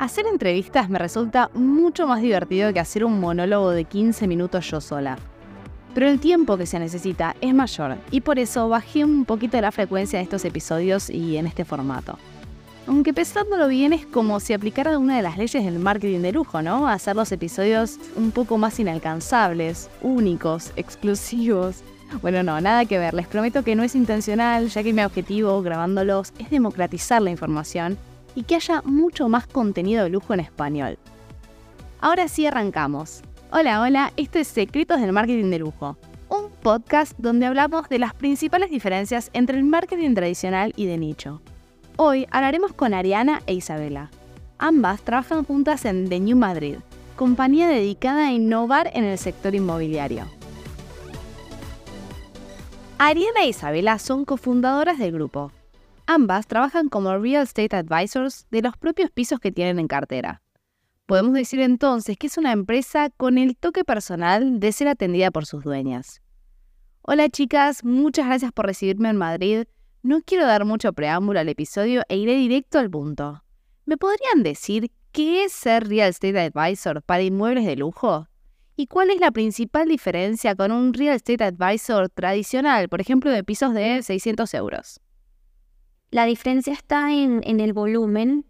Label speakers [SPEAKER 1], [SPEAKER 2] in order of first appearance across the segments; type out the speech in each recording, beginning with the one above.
[SPEAKER 1] Hacer entrevistas me resulta mucho más divertido que hacer un monólogo de 15 minutos yo sola. Pero el tiempo que se necesita es mayor y por eso bajé un poquito la frecuencia de estos episodios y en este formato. Aunque pensándolo bien es como si aplicara una de las leyes del marketing de lujo, ¿no? Hacer los episodios un poco más inalcanzables, únicos, exclusivos. Bueno, no, nada que ver, les prometo que no es intencional, ya que mi objetivo grabándolos es democratizar la información y que haya mucho más contenido de lujo en español. Ahora sí arrancamos. Hola, hola, esto es Secretos del Marketing de Lujo, un podcast donde hablamos de las principales diferencias entre el marketing tradicional y de nicho. Hoy hablaremos con Ariana e Isabela. Ambas trabajan juntas en The New Madrid, compañía dedicada a innovar en el sector inmobiliario. Ariana e Isabela son cofundadoras del grupo, Ambas trabajan como real estate advisors de los propios pisos que tienen en cartera. Podemos decir entonces que es una empresa con el toque personal de ser atendida por sus dueñas. Hola chicas, muchas gracias por recibirme en Madrid. No quiero dar mucho preámbulo al episodio e iré directo al punto. ¿Me podrían decir qué es ser real estate advisor para inmuebles de lujo? ¿Y cuál es la principal diferencia con un real estate advisor tradicional, por ejemplo, de pisos de 600 euros?
[SPEAKER 2] La diferencia está en, el volumen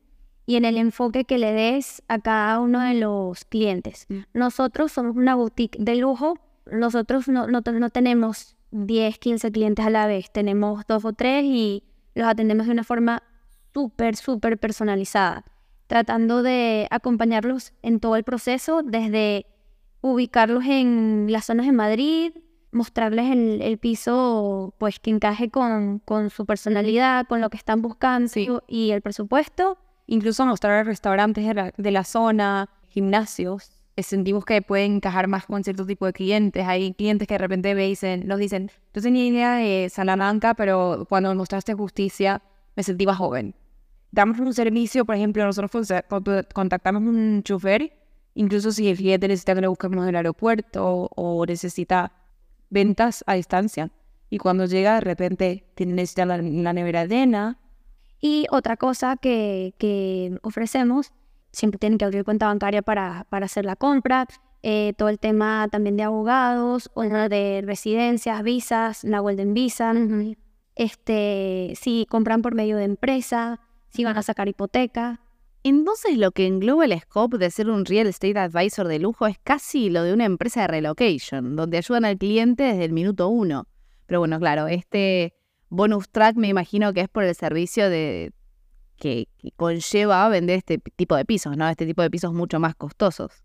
[SPEAKER 2] y en el enfoque que le des a cada uno de los clientes. Mm. Nosotros somos una boutique de lujo, nosotros no, no, tenemos 10, 15 clientes a la vez, tenemos dos o tres y los atendemos de una forma súper, súper personalizada, tratando de acompañarlos en todo el proceso, desde ubicarlos en las zonas de Madrid, mostrarles el, piso pues que encaje con, con, su personalidad, con lo que están buscando y el presupuesto.
[SPEAKER 3] Incluso mostrar restaurantes de la, zona, gimnasios. Sentimos que pueden encajar más con cierto tipo de clientes. Hay clientes que de repente me dicen, nos dicen, yo tenía idea de Salamanca, pero cuando mostraste justicia me sentí más joven. Damos un servicio, por ejemplo, nosotros contactamos un chofer, incluso si el cliente necesita que le busquemos el aeropuerto o necesita ventas a distancia. Y cuando llega, de repente tiene necesidad la, la nevera llena.
[SPEAKER 2] Y otra cosa que, que, ofrecemos, siempre tienen que abrir cuenta bancaria para, para hacer la compra. Eh, todo el tema también de abogados, o de residencias, visas, la Golden Visa. este, si compran por medio de empresa, si van a sacar hipoteca.
[SPEAKER 1] Entonces lo que engloba el scope de ser un real estate advisor de lujo es casi lo de una empresa de relocation, donde ayudan al cliente desde el minuto uno. Pero bueno, claro, este bonus track me imagino que es por el servicio de que, conlleva vender este tipo de pisos, ¿no? Este tipo de pisos mucho más costosos.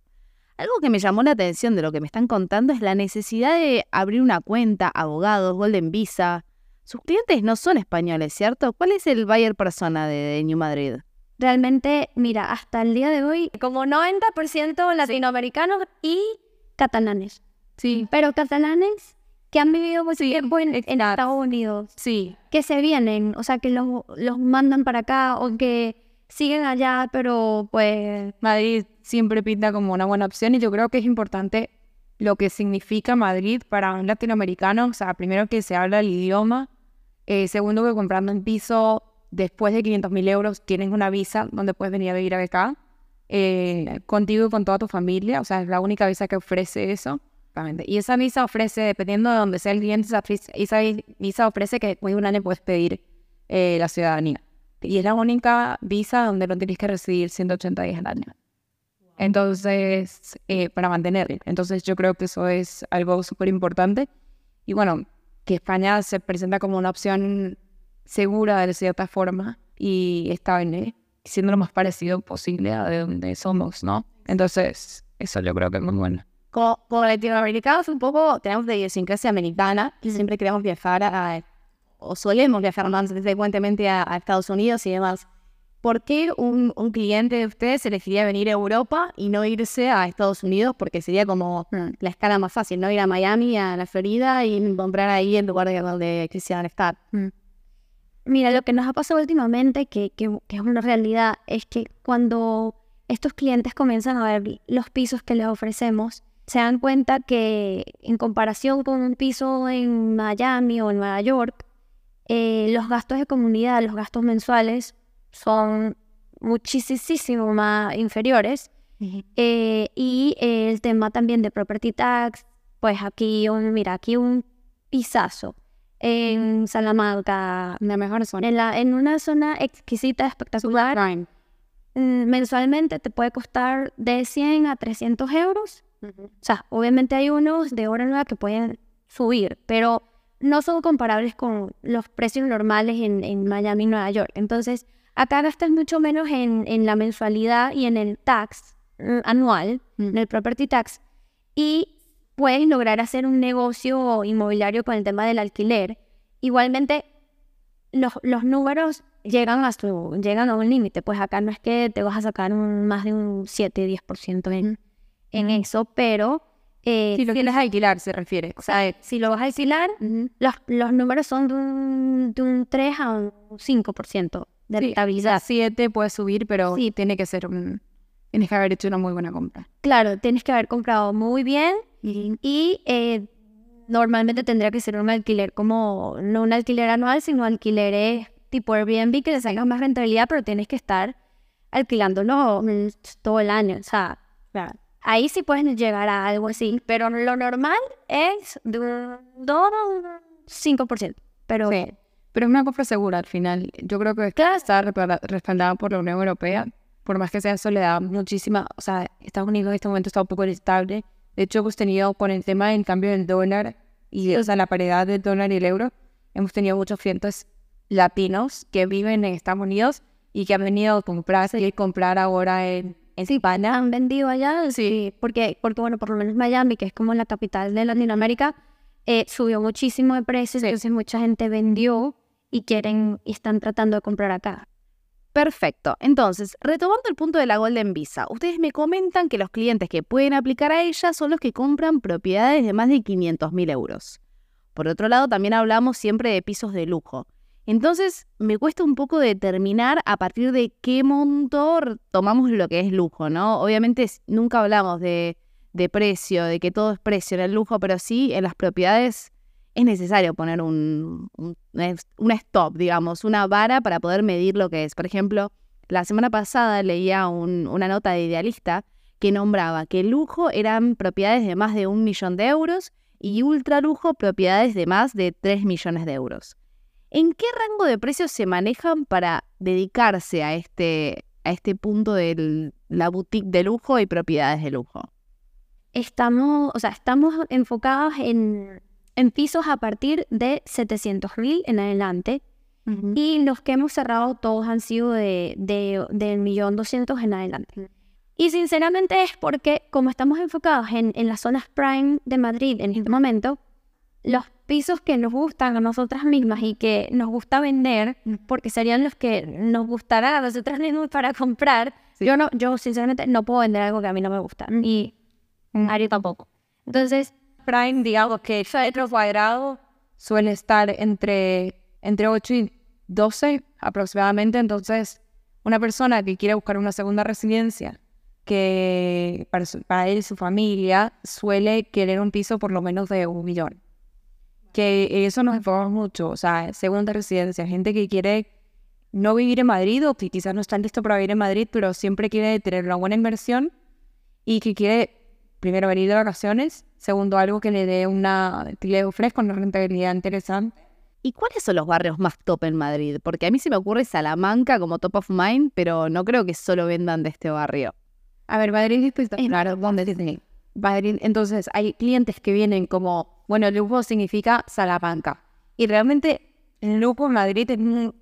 [SPEAKER 1] Algo que me llamó la atención de lo que me están contando es la necesidad de abrir una cuenta, abogados, Golden Visa. Sus clientes no son españoles, ¿cierto? ¿Cuál es el buyer persona de, de New Madrid?
[SPEAKER 2] Realmente, mira, hasta el día de hoy, como 90% latinoamericanos y catalanes.
[SPEAKER 3] Sí.
[SPEAKER 2] Pero catalanes que han vivido mucho tiempo en, Estados Unidos.
[SPEAKER 3] Sí.
[SPEAKER 2] Que se vienen, o sea, que los, los mandan para acá o que siguen allá, pero pues...
[SPEAKER 3] Madrid siempre pinta como una buena opción y yo creo que es importante lo que significa Madrid para un latinoamericano. O sea, primero que se habla el idioma, eh, segundo que comprando un piso después de 500 mil euros tienes una visa donde puedes venir a vivir acá, eh, contigo y con toda tu familia, o sea, es la única visa que ofrece eso. Y esa visa ofrece, dependiendo de donde sea el cliente, esa visa ofrece que después de un año puedes pedir eh, la ciudadanía. Y es la única visa donde no tienes que recibir 180 días al año. Entonces, eh, para mantener. Entonces, yo creo que eso es algo súper importante. Y bueno, que España se presenta como una opción segura de cierta forma y está bien, siendo lo más parecido posible a de donde somos, ¿no? Entonces, eso yo creo que es muy bueno.
[SPEAKER 1] Como, latinoamericanos un poco tenemos de idiosincrasia americana y siempre queremos viajar a, o solemos viajar más frecuentemente a, a, Estados Unidos y demás. ¿Por qué un, un, cliente de ustedes elegiría venir a Europa y no irse a Estados Unidos? Porque sería como mm. la escala más fácil, ¿no? Ir a Miami, a la Florida y comprar ahí en lugar de donde quisieran estar. Mm.
[SPEAKER 2] Mira, lo que nos ha pasado últimamente, que, que, es una realidad, es que cuando estos clientes comienzan a ver los pisos que les ofrecemos, se dan cuenta que en comparación con un piso en Miami o en Nueva York, eh, los gastos de comunidad, los gastos mensuales son muchísimo más inferiores. Eh, y el tema también de property tax, pues aquí, un, mira, aquí un pisazo en Salamanca,
[SPEAKER 3] la mejor zona.
[SPEAKER 2] En, la, en una zona exquisita, espectacular. Mm, mensualmente te puede costar de 100 a 300 euros. O sea, obviamente hay unos de hora nueva que pueden subir, pero no son comparables con los precios normales en, en Miami y Nueva York. Entonces, acá gastas mucho menos en, en la mensualidad y en el tax mm, anual, en el property tax, y puedes lograr hacer un negocio inmobiliario con el tema del alquiler. Igualmente, los, los números llegan a, su, llegan a un límite. Pues acá no es que te vas a sacar un, más de un 7-10% en, en eso, pero...
[SPEAKER 3] Eh, si lo quieres alquilar, se refiere.
[SPEAKER 2] O sea, si lo vas a alquilar, los, los números son de un, de un 3 a un 5% de rentabilidad.
[SPEAKER 3] 7 puede subir, pero sí. tiene que ser un... Tienes que haber hecho una muy buena compra.
[SPEAKER 2] Claro, tienes que haber comprado muy bien y eh, normalmente tendría que ser un alquiler como, no un alquiler anual, sino alquileres tipo Airbnb que le salga más rentabilidad, pero tienes que estar alquilándolo todo el año. O sea, ahí sí puedes llegar a algo así, pero lo normal es de un 2 a 5%. Pero,
[SPEAKER 3] pero es una compra segura al final. Yo creo que está respaldada por la Unión Europea, por más que sea eso, le da muchísima. O sea, Estados Unidos en este momento está un poco inestable. De hecho, hemos tenido con el tema del cambio del dólar y o sea, la paridad del dólar y el euro, hemos tenido muchos clientes latinos que viven en Estados Unidos y que han venido a comprar y comprar ahora en, en España.
[SPEAKER 2] Han vendido allá, sí, porque, porque bueno, por lo menos Miami, que es como la capital de Latinoamérica, eh, subió muchísimo de precios, entonces mucha gente vendió y quieren y están tratando de comprar acá.
[SPEAKER 1] Perfecto. Entonces, retomando el punto de la Golden Visa, ustedes me comentan que los clientes que pueden aplicar a ella son los que compran propiedades de más de 500 mil euros. Por otro lado, también hablamos siempre de pisos de lujo. Entonces, me cuesta un poco determinar a partir de qué monto tomamos lo que es lujo, ¿no? Obviamente nunca hablamos de, precio, de que todo es precio en el lujo, pero sí en las propiedades es necesario poner un, un, stop, digamos, una vara para poder medir lo que es. Por ejemplo, la semana pasada leía una nota de idealista que nombraba que lujo eran propiedades de más de un millón de euros y ultra lujo propiedades de más de 3 millones de euros. ¿En qué rango de precios se manejan para dedicarse a este, a este punto de la boutique de lujo y propiedades de lujo?
[SPEAKER 2] Estamos, o sea, estamos enfocados en, en pisos a partir de 700 mil en adelante. Y los que hemos cerrado todos han sido de, de, del millón doscientos en adelante. Y sinceramente es porque como estamos enfocados en, en las zonas prime de Madrid en este momento, los pisos que nos gustan a nosotras mismas y que nos gusta vender, porque serían los que nos gustará a nosotras mismas para comprar. Yo no, yo sinceramente no puedo vender algo que a mí no me gusta. Y. Ari tampoco. Entonces,
[SPEAKER 3] Prime, digamos que el metro cuadrado suele estar entre, entre 8 y 12 aproximadamente. Entonces, una persona que quiere buscar una segunda residencia, que para, para él y su familia, suele querer un piso por lo menos de un millón que eso nos enfocamos mucho, o sea, segunda residencia, gente que quiere no vivir en Madrid o que quizás no están listos para vivir en Madrid, pero siempre quiere tener una buena inversión y que quiere, primero, venir de vacaciones, segundo, algo que le dé una, que le ofrezca una rentabilidad interesante.
[SPEAKER 1] ¿Y cuáles son los barrios más top en Madrid? Porque a mí se me ocurre Salamanca como top of mind, pero no creo que solo vendan de este barrio.
[SPEAKER 3] A ver, Madrid es claro, ¿dónde Disney? Madrid, entonces hay clientes que vienen como bueno, lujo significa Salamanca. Y realmente el lujo en Madrid es un,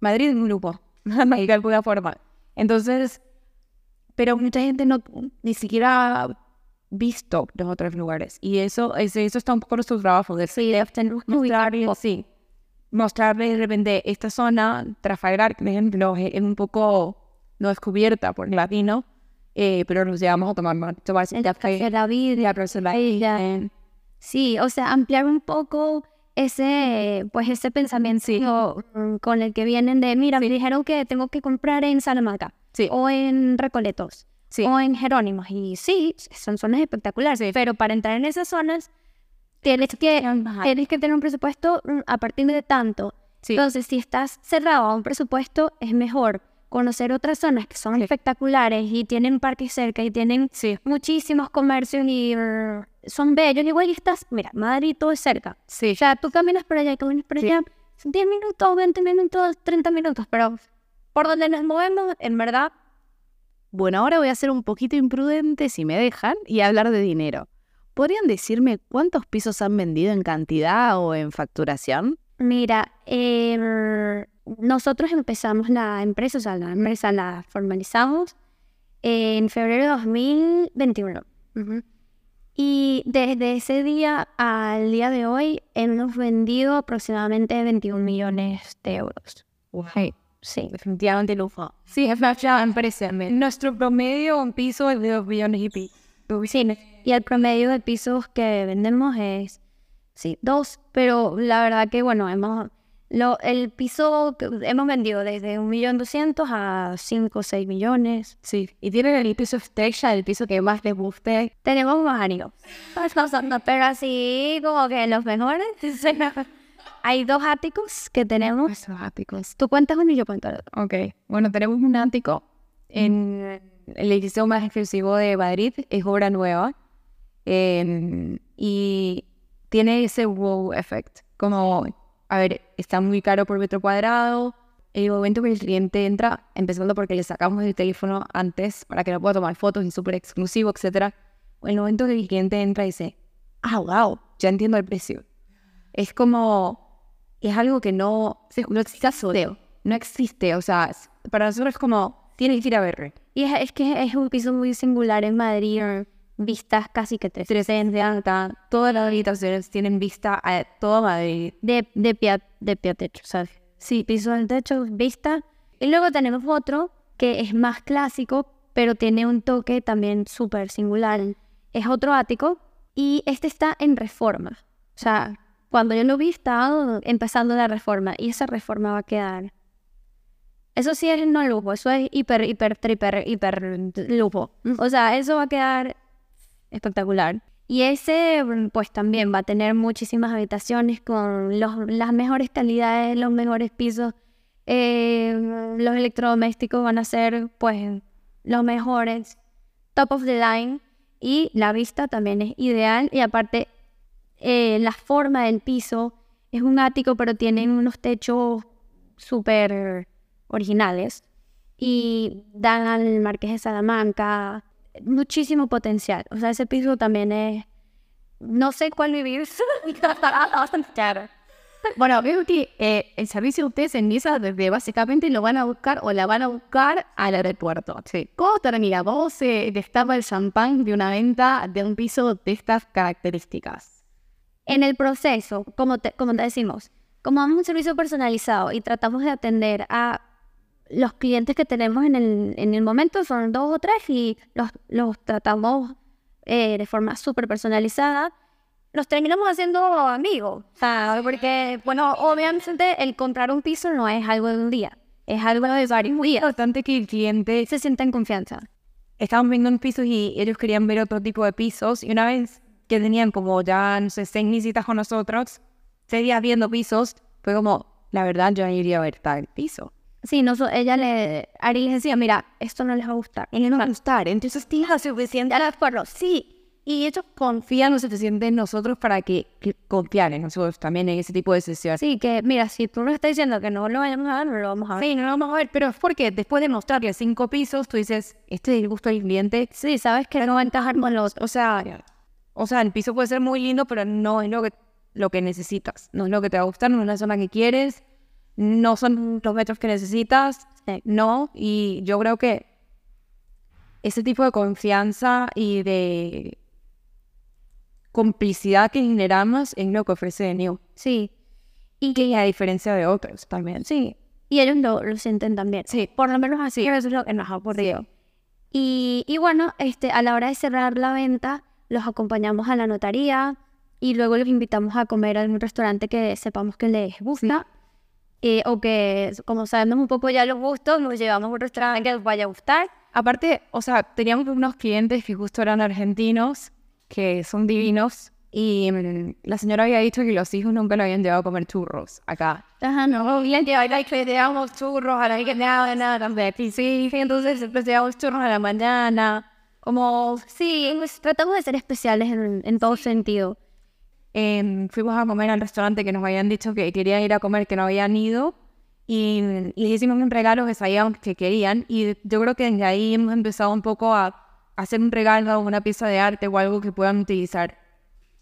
[SPEAKER 3] Madrid es un lujo, de alguna forma. Entonces, pero mucha gente no ni siquiera visto los otros lugares. Y eso, eso, eso está un poco nuestro trabajo. De sí, mostrarles, sí, mostrarles de repente esta zona, Trafalgar, por ejemplo, es un poco no descubierta por el latino, eh, pero nos llevamos a tomar más.
[SPEAKER 2] La vida, la Sí, o sea, ampliar un poco ese, pues ese pensamiento con el que vienen de, mira, me dijeron que tengo que comprar en Salamanca, o en Recoletos, o en Jerónimos. Y sí, son zonas espectaculares, pero para entrar en esas zonas tienes que, tienes que tener un presupuesto mm, a partir de tanto. Entonces, si estás cerrado a un presupuesto, es mejor conocer otras zonas que son espectaculares y tienen parques cerca y tienen
[SPEAKER 3] Sí.
[SPEAKER 2] muchísimos comercios y uh, son bellos. Igual y estás, mira, Madrid todo es cerca.
[SPEAKER 3] Sí.
[SPEAKER 2] O sea, tú caminas por allá y caminas por
[SPEAKER 3] Sí.
[SPEAKER 2] allá, 10 minutos, 20 minutos, 30 minutos, pero por donde nos movemos, en verdad,
[SPEAKER 1] Bueno, ahora voy a ser un poquito imprudente si me dejan y hablar de dinero. ¿Podrían decirme cuántos pisos han vendido en cantidad o en facturación?
[SPEAKER 2] Mira, eh, nosotros empezamos la empresa, o sea, la empresa la formalizamos en febrero de 2021. Y desde ese día al día de hoy hemos vendido aproximadamente 21 millones de euros.
[SPEAKER 3] Sí.
[SPEAKER 2] Sí.
[SPEAKER 3] Definitivamente lujo. Sí, es ya empresa. Nuestro promedio un piso es de 2 billones y pico.
[SPEAKER 2] Sí, y el promedio de pisos que vendemos es, sí, dos, pero la verdad que, bueno, hemos, lo, el piso que hemos vendido desde un millón doscientos a cinco o seis millones.
[SPEAKER 3] Sí. ¿Y tienen el piso estrella, el piso que más les guste?
[SPEAKER 2] Tenemos varios, pero así como que los mejores. Hay dos áticos que tenemos.
[SPEAKER 3] Esos áticos.
[SPEAKER 2] Tú cuentas uno y yo cuento el otro.
[SPEAKER 3] Ok. Bueno, tenemos un ático en el edificio más exclusivo de Madrid. Es obra nueva. em, y tiene ese wow effect. Como, a ver, está muy caro por metro cuadrado. El momento que el cliente entra, empezando porque le sacamos el teléfono antes para que no pueda tomar fotos y súper exclusivo, etc. El momento que el cliente entra dice, ah, wow, ya entiendo el precio. Es como, es algo que no, no existe, no existe, o sea, para nosotros es como, tienes que ir a ver.
[SPEAKER 2] Y es, es que es un piso muy singular en Madrid, vistas casi que tres
[SPEAKER 3] 360, todas las habitaciones tienen vista a todo Madrid.
[SPEAKER 2] de, de, pie, a- de pie a techo, ¿sabes? Sí, piso del techo, vista. Y luego tenemos otro que es más clásico, pero tiene un toque también súper singular. Es otro ático y este está en reforma. O sea, cuando yo lo vi estaba empezando la reforma y esa reforma va a quedar... Eso sí es no lujo, eso es hiper, hiper, triper, hiper lujo. O sea, eso va a quedar espectacular. Y ese, mm, pues también va a tener muchísimas habitaciones con los- las mejores calidades, los mejores pisos. Eh, los electrodomésticos van a ser, pues, los mejores, top of the line. Y la vista también es ideal. Y aparte, eh, la forma del piso es un ático, pero tienen unos techos súper originales. Y dan al Marqués de Salamanca muchísimo potencial. O sea, ese piso también es... No sé cuál vivir.
[SPEAKER 1] Bueno, veo que eh, el servicio de ustedes en Niza desde básicamente lo van a buscar o la van a buscar al aeropuerto.
[SPEAKER 3] Sí.
[SPEAKER 1] ¿Cómo termina? ¿Cómo se destapa el champán de una venta de un piso de estas características?
[SPEAKER 2] En el proceso, como te, como te decimos, como damos un servicio personalizado y tratamos de atender a los clientes que tenemos en el, en el momento, son dos o tres, y los, los tratamos eh, de forma súper personalizada, nos terminamos haciendo amigos. Sea, porque, bueno, obviamente el comprar un piso no es algo de un día, es algo de varios
[SPEAKER 3] Es
[SPEAKER 2] días.
[SPEAKER 3] importante que el cliente
[SPEAKER 2] Se sienta en confianza.
[SPEAKER 3] estaban viendo un pisos y ellos querían ver otro tipo de pisos. Y una vez que tenían como ya, no sé, seis visitas con nosotros, seis días viendo pisos, fue como, la verdad, yo iría a ver tal piso.
[SPEAKER 2] Sí, no, ella le, Ari les decía, mira, esto no les va a gustar.
[SPEAKER 1] Y no va a gustar, entonces tienes la suficiente.
[SPEAKER 2] De acuerdo, sí.
[SPEAKER 1] Y ellos
[SPEAKER 3] Confían lo suficiente en nosotros para que, que confiar en nosotros también en ese tipo de sesiones.
[SPEAKER 2] Sí, que mira, si tú nos estás diciendo que no lo vayamos a ver, no lo vamos a ver.
[SPEAKER 3] Sí, no lo vamos a ver, pero es porque después de mostrarle cinco pisos, tú dices, este es el gusto del cliente.
[SPEAKER 2] Sí, sabes que no va a encajar con los...
[SPEAKER 3] O sea, o sea, el piso puede ser muy lindo, pero no es lo que, lo que necesitas. No es lo que te va a gustar, no es la zona que quieres, no son los metros que necesitas,
[SPEAKER 2] Sí.
[SPEAKER 3] no. Y yo creo que ese tipo de confianza y de complicidad que generamos es lo que ofrece New.
[SPEAKER 2] Sí,
[SPEAKER 3] Y a diferencia de otros también.
[SPEAKER 2] sí. Y ellos lo, lo sienten también.
[SPEAKER 3] Sí.
[SPEAKER 2] Por lo menos así, eso es lo que nos ha ocurrido. Y, y bueno, este, a la hora de cerrar la venta, los acompañamos a la notaría y luego los invitamos a comer a algún restaurante que sepamos que les gusta. eh, o que, como sabemos un poco ya los gustos, nos llevamos a un restaurante que les vaya a gustar.
[SPEAKER 3] Aparte, o sea, teníamos unos clientes que justo eran argentinos, que son divinos, y mm, la señora había dicho que los hijos nunca lo habían llevado a comer churros acá.
[SPEAKER 2] Ajá, no.
[SPEAKER 3] Bien ahora que llevamos churros, ahora hay que nada, nada, nada. Sí, entonces siempre llevamos churros a la mañana. Como
[SPEAKER 2] Sí, pues, tratamos de ser especiales en, en todo sentido.
[SPEAKER 3] em, fuimos a comer al restaurante que nos habían dicho que querían ir a comer, que no habían ido. Y, y les hicimos un regalo que sabíamos que querían. Y yo creo que desde ahí hemos empezado un poco a hacer un regalo, una pieza de arte o algo que puedan utilizar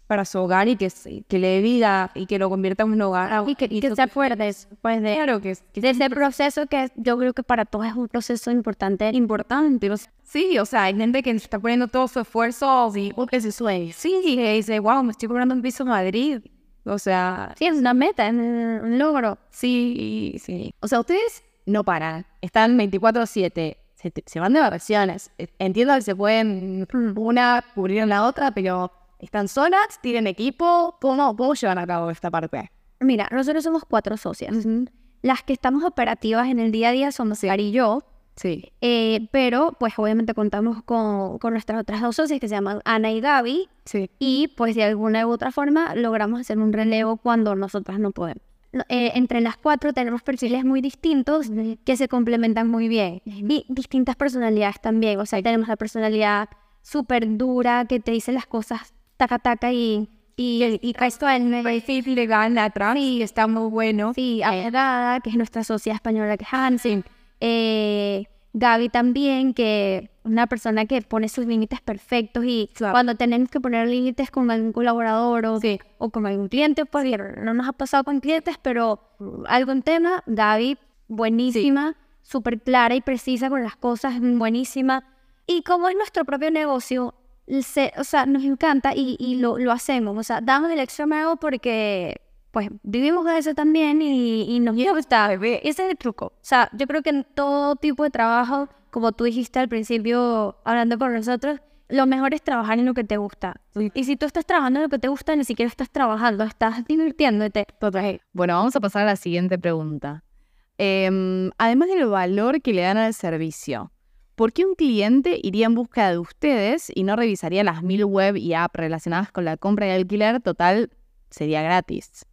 [SPEAKER 3] para su hogar y que, le dé vida y que lo convierta en un hogar.
[SPEAKER 2] Y que, y que se pues, de,
[SPEAKER 3] Claro que, que
[SPEAKER 2] de ese proceso que yo creo que para todos es un proceso importante.
[SPEAKER 3] importante. o sea, sí, o sea, hay gente que está poniendo todo su esfuerzo y
[SPEAKER 1] Porque se sueña.
[SPEAKER 3] sí, y que dice, wow, me estoy comprando un piso en Madrid. O sea,
[SPEAKER 2] Sí, es una meta, es un logro.
[SPEAKER 3] sí, sí.
[SPEAKER 1] O sea, ustedes no paran. Están 24-7. Se, se van de vacaciones. Entiendo que se pueden una cubrir en la otra, pero están solas, tienen equipo. ¿Cómo, cómo llevan a cabo esta parte?
[SPEAKER 2] Mira, nosotros somos cuatro socias. Las que estamos operativas en el día a día somos Gary y yo,
[SPEAKER 1] Sí.
[SPEAKER 2] eh, pero pues obviamente contamos con, con nuestras otras dos socias que se llaman Ana y Gaby
[SPEAKER 1] Sí.
[SPEAKER 2] y pues de alguna u otra forma logramos hacer un relevo cuando nosotras no podemos. Eh, entre las cuatro tenemos perfiles muy distintos que se complementan muy bien y distintas personalidades también. O sea, tenemos la personalidad súper dura que te dice las cosas taca taca y, y, y caes todo en
[SPEAKER 3] Perfil legal atrás y está muy bueno.
[SPEAKER 2] Sí, abogada, que es nuestra socia española, que es Hansen. Eh, Gaby también, que es una persona que pone sus límites perfectos y
[SPEAKER 3] Claro.
[SPEAKER 2] cuando tenemos que poner límites con algún colaborador o,
[SPEAKER 3] Sí.
[SPEAKER 2] o con algún cliente, pues no nos ha pasado con clientes, pero algún tema, Gaby, buenísima, súper clara y precisa con las cosas, buenísima. Y como es nuestro propio negocio, se- o sea, nos encanta y, y lo, lo hacemos. O sea, damos el extra mile porque, pues, vivimos de eso también y, y nos gusta.
[SPEAKER 3] bebé.
[SPEAKER 2] Ese es el truco. O sea, yo creo que en todo tipo de trabajo, como tú dijiste al principio, hablando con nosotros, lo mejor es trabajar en lo que te gusta.
[SPEAKER 3] Sí.
[SPEAKER 2] Y si tú estás trabajando en lo que te gusta, ni siquiera estás trabajando, estás divirtiéndote.
[SPEAKER 1] Bueno, vamos a pasar a la siguiente pregunta. Em, además del valor que le dan al servicio, ¿por qué un cliente iría en busca de ustedes y no revisaría las mil web y app relacionadas con la compra y alquiler? Total, sería gratis.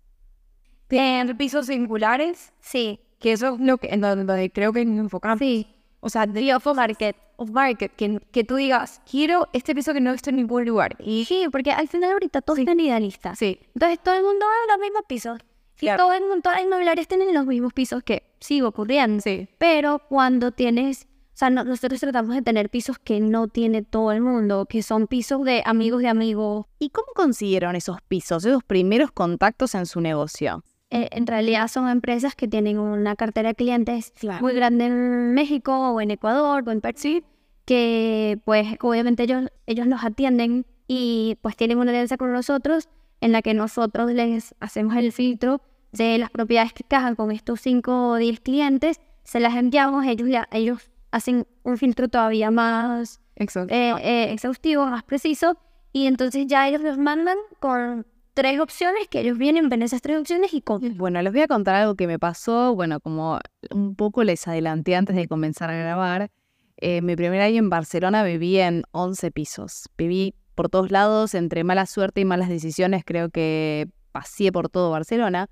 [SPEAKER 3] Tienen pisos singulares,
[SPEAKER 2] Sí,
[SPEAKER 3] que eso es lo que, en donde, creo que nos enfocamos.
[SPEAKER 2] sí.
[SPEAKER 3] O sea, de off market, off market, que, que tú digas, quiero este piso que no esté en ningún lugar. Y
[SPEAKER 2] Sí, porque al final ahorita todos están idealistas.
[SPEAKER 3] sí,
[SPEAKER 2] Entonces todo el mundo va a los mismos pisos. Y
[SPEAKER 3] Claro.
[SPEAKER 2] todo el mundo, todas las inmobiliarias tienen los mismos pisos que sigue ocurriendo.
[SPEAKER 3] sí.
[SPEAKER 2] Pero cuando tienes, sea, no- nosotros tratamos de tener pisos que no tiene todo el mundo, que son pisos de amigos de amigos.
[SPEAKER 1] ¿Y cómo consiguieron esos pisos, esos primeros contactos en su negocio?
[SPEAKER 2] Eh, en realidad son empresas que tienen una cartera de clientes
[SPEAKER 3] Claro.
[SPEAKER 2] muy grande en México o en Ecuador o en Perú, que pues obviamente ellos, ellos los atienden y pues tienen una alianza con nosotros en la que nosotros les hacemos el filtro de las propiedades que cajan con estos 5 o 10 clientes, se las enviamos, ellos, ya- ellos hacen un filtro todavía más eh, eh, exhaustivo, más preciso, y entonces ya ellos los mandan con tres opciones, que ellos vienen, ven esas tres opciones y con...
[SPEAKER 1] Bueno, les voy a contar algo que me pasó. Bueno, como un poco les adelanté antes de comenzar a grabar, eh, mi primer año en Barcelona viví en 11 pisos. Viví por todos lados, entre mala suerte y malas decisiones, creo que pasé por todo Barcelona.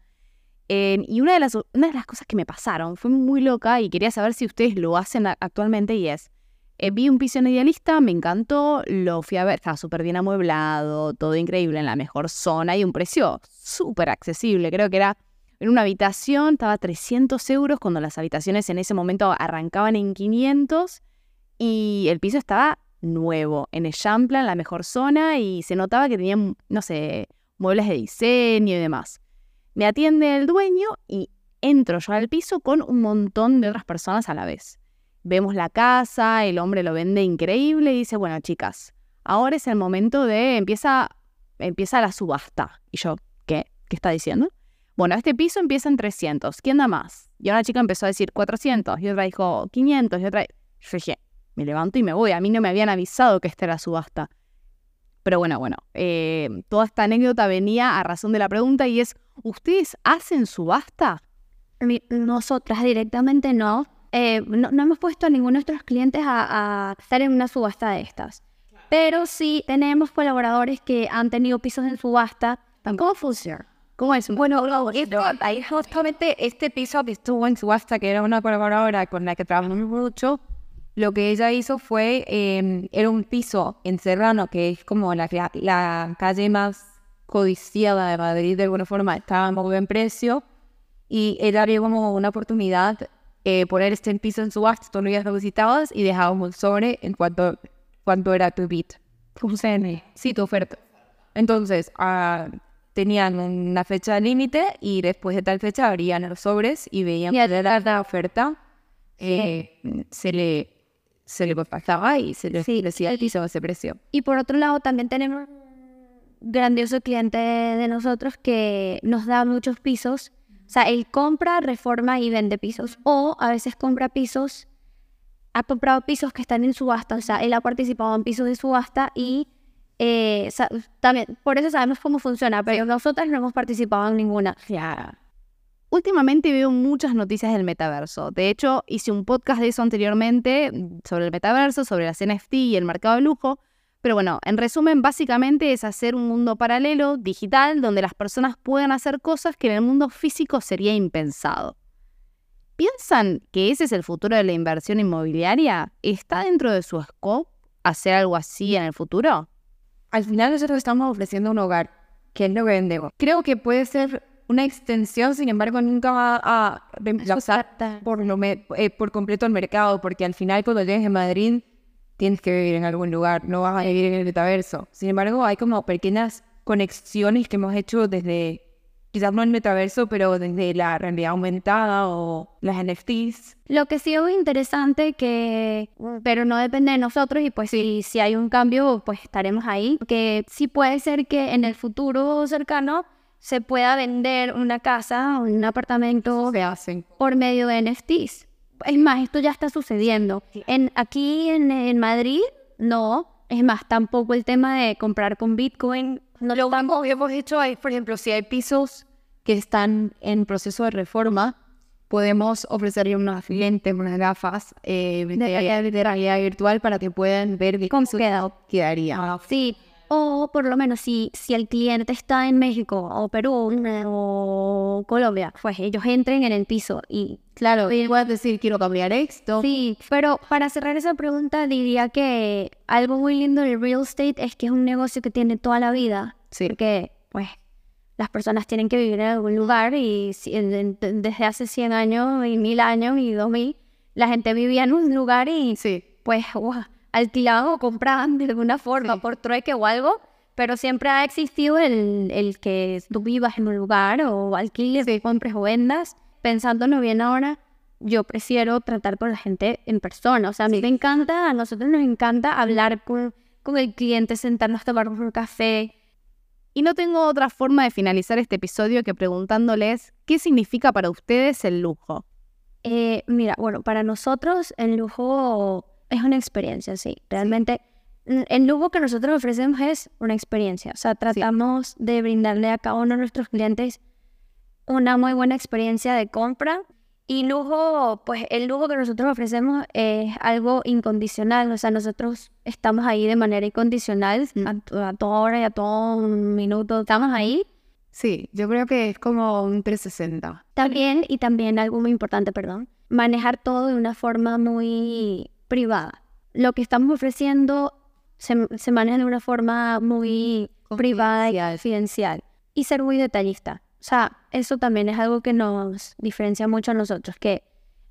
[SPEAKER 1] Y una de, las, cosas que me pasaron fue muy loca y quería saber si ustedes lo hacen actualmente y es, eh, vi un piso en Idealista, me encantó, lo fui a ver, estaba súper bien amueblado, todo increíble, en la mejor zona y un precio súper accesible. Creo que era en una habitación, estaba 300 euros cuando las habitaciones en ese momento arrancaban en 500 y el piso estaba nuevo, en Echampla, en la mejor zona y se notaba que tenían, no sé, muebles de diseño y demás. Me atiende el dueño y entro yo al piso con un montón de otras personas a la vez. Vemos la casa, el hombre lo vende increíble y dice, bueno, chicas, ahora es el momento de, empieza, empieza la subasta. Y yo, ¿qué? ¿Qué está diciendo? Bueno, este piso empieza en 300, ¿quién da más? Y una chica empezó a decir 400, y otra dijo 500, y otra... Yo dije, me levanto y me voy, a mí no me habían avisado que esta era subasta. Pero bueno, bueno, eh, toda esta anécdota venía a razón de la pregunta y es, ¿ustedes hacen subasta?
[SPEAKER 2] Nosotras directamente no. Eh, no. no hemos puesto a ninguno de nuestros clientes a, a estar en una subasta de estas. Pero sí tenemos colaboradores que han tenido pisos en subasta. ¿Cómo funciona?
[SPEAKER 1] ¿Cómo es?
[SPEAKER 3] Bueno, esto, ahí justamente este piso que estuvo en subasta, que era una colaboradora con la que trabajamos mucho, lo que ella hizo fue, eh, era un piso en Serrano, que es como la, la calle más codiciada de Madrid, de alguna forma, estaba a muy buen precio, y ella vio como una oportunidad eh, poner este piso en subasta, tú lo lo visitabas y dejábamos un sobre en cuanto, cuánto era tu.
[SPEAKER 1] ¿Cómo se
[SPEAKER 3] Sí, tu oferta. Entonces, uh, tenían una fecha límite y después de tal fecha abrían los sobres y veían cuál era la oferta. Eh, se le se le pasaba y se le decía el piso a ese precio.
[SPEAKER 2] Y por otro lado, también tenemos un grandioso cliente de nosotros que nos da muchos pisos. O sea, él compra, reforma y vende pisos. O a veces compra pisos, ha comprado pisos que están en subasta. O sea, él ha participado en pisos de subasta y eh, también, por eso sabemos cómo funciona, pero nosotros no hemos participado en ninguna.
[SPEAKER 1] Ya. Últimamente veo muchas noticias del metaverso. De hecho, hice un podcast de eso anteriormente mm, sobre el metaverso, sobre las NFT y el mercado de lujo. Pero bueno, en resumen, básicamente es hacer un mundo paralelo, digital, donde las personas puedan hacer cosas que en el mundo físico sería impensado. ¿Piensan que ese es el futuro de la inversión inmobiliaria? ¿Está dentro de su scope hacer algo así en el futuro?
[SPEAKER 3] al final nosotros estamos ofreciendo un hogar, que es lo que vendemos. Creo que puede ser una extensión, sin embargo, nunca va a reemplazar por, eh, por completo el mercado, porque al final cuando llegues a Madrid tienes que vivir en algún lugar, no vas a vivir en el metaverso. Sin embargo, hay como pequeñas conexiones que hemos hecho desde quizás no el metaverso, pero desde la realidad aumentada o las NFTs.
[SPEAKER 2] Lo que sí es interesante que, pero no depende de nosotros y pues si, si hay un cambio, pues estaremos ahí, que sí puede ser que en el futuro cercano se pueda vender una casa o un apartamento por medio de NFTs. Es más, esto ya está sucediendo. En, aquí en, en Madrid, no. Es más, tampoco el tema de comprar con Bitcoin
[SPEAKER 3] no lo hemos hecho, hay, por ejemplo, si hay pisos que están en proceso de reforma, podemos ofrecerle unos lentes, unas gafas eh, de, realidad virtual para que puedan ver
[SPEAKER 2] cómo queda.
[SPEAKER 3] quedaría.
[SPEAKER 2] Sí, o por lo menos si, si el cliente está en México o Perú o Colombia, pues ellos entren en el piso y
[SPEAKER 3] claro, y puedes decir quiero cambiar esto.
[SPEAKER 2] Sí, pero para cerrar esa pregunta diría que algo muy lindo del real estate es que es un negocio que tiene toda la vida.
[SPEAKER 3] Sí.
[SPEAKER 2] Porque pues las personas tienen que vivir en algún lugar y desde hace 100 años y 1000 años y 2000 la gente vivía en un lugar y
[SPEAKER 3] sí.
[SPEAKER 2] pues alquilaban o compraban de alguna forma por trueque o algo, pero siempre ha existido el, el que tú vivas en un lugar o alquiles, sí. compres o vendas. Pensándolo bien ahora, yo prefiero tratar con la gente en persona. O sea, a mí me encanta, a nosotros nos encanta hablar con, con el cliente, sentarnos a tomar un café.
[SPEAKER 1] Y no tengo otra forma de finalizar este episodio que preguntándoles qué significa para ustedes el lujo.
[SPEAKER 2] Eh, mira, bueno, para nosotros el lujo es una experiencia, sí. Realmente el lujo que nosotros ofrecemos es una experiencia. O sea, tratamos de brindarle a cada uno de nuestros clientes una muy buena experiencia de compra. Y lujo, pues el lujo que nosotros ofrecemos es algo incondicional. O sea, nosotros estamos ahí de manera incondicional a, a toda hora y a todo minuto. Estamos ahí.
[SPEAKER 3] Sí, yo creo que es como un 360.
[SPEAKER 2] También, y también algo muy importante, perdón, manejar todo de una forma muy privada. Lo que estamos ofreciendo se, se maneja de una forma muy privada y confidencial. Y ser muy detallista. O sea, eso también es algo que nos diferencia mucho a nosotros, que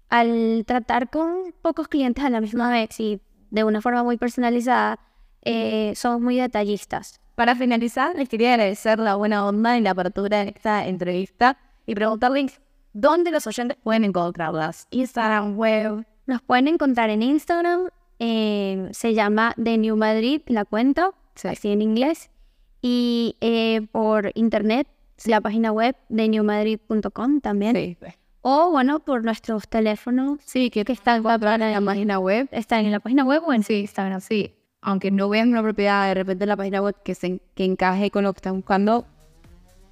[SPEAKER 2] al tratar con pocos clientes a la misma vez y de una forma muy personalizada, eh, somos muy detallistas.
[SPEAKER 1] Para finalizar, les quería agradecer la buena onda y la apertura de esta entrevista y preguntarles dónde los oyentes pueden encontrarlas. Instagram, web,
[SPEAKER 2] nos pueden encontrar en Instagram, eh, se llama The New Madrid, la cuenta, así en inglés, y eh, por internet, la página web de newmadrid.com también.
[SPEAKER 3] Sí.
[SPEAKER 2] O bueno, por nuestros teléfonos.
[SPEAKER 3] Sí, que, están en la página web.
[SPEAKER 2] Están en la página web o en
[SPEAKER 3] sí, Instagram. Sí, aunque no vean una propiedad de repente en la página web que, se, que encaje con lo que están buscando,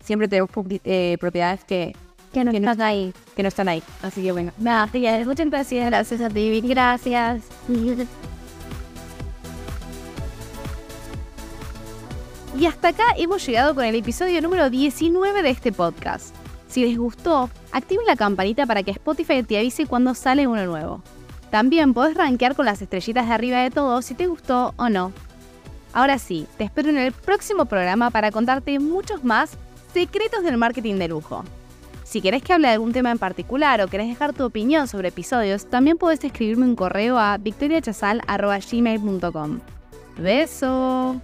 [SPEAKER 3] siempre tenemos eh, propiedades que
[SPEAKER 2] que no, están ahí.
[SPEAKER 3] Que no están ahí. Así que venga.
[SPEAKER 2] Gracias, muchas gracias. Gracias a ti. Gracias.
[SPEAKER 1] Y hasta acá hemos llegado con el episodio número 19 de este podcast. Si les gustó, activen la campanita para que Spotify te avise cuando sale uno nuevo. También podés rankear con las estrellitas de arriba de todo si te gustó o no. Ahora sí, te espero en el próximo programa para contarte muchos más secretos del marketing de lujo. Si querés que hable de algún tema en particular o querés dejar tu opinión sobre episodios, también podés escribirme un correo a victoriachazal.gmail.com. ¡Beso!